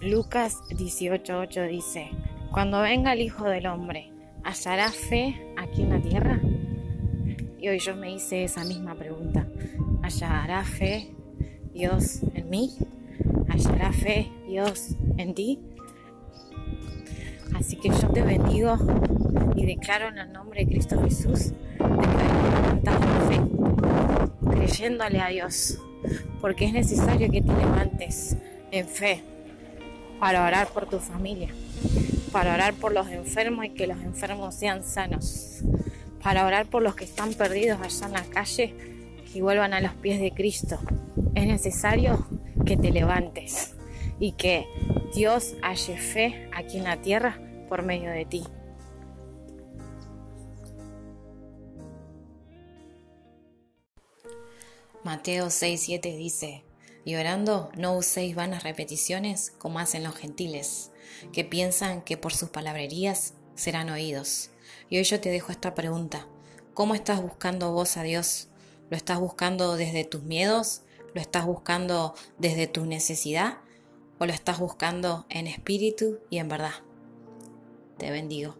Lucas 18:8 dice, cuando venga el Hijo del Hombre, ¿hallará fe aquí en la tierra? Y hoy yo me hice esa misma pregunta. ¿Hallará fe Dios en mí? ¿Hallará fe Dios en ti? Así que yo te bendigo y declaro en el nombre de Cristo Jesús fe, creyéndole a Dios, porque es necesario que te levantes en fe para orar por tu familia, para orar por los enfermos y que los enfermos sean sanos, para orar por los que están perdidos allá en la calle y vuelvan a los pies de Cristo. Es necesario que te levantes y que Dios halle fe aquí en la tierra por medio de ti. Mateo 6:7 dice, y orando no uséis vanas repeticiones como hacen los gentiles, que piensan que por sus palabrerías serán oídos. Y hoy yo te dejo esta pregunta, ¿cómo estás buscando vos a Dios? ¿Lo estás buscando desde tus miedos? ¿Lo estás buscando desde tu necesidad? ¿O lo estás buscando en espíritu y en verdad? Te bendigo.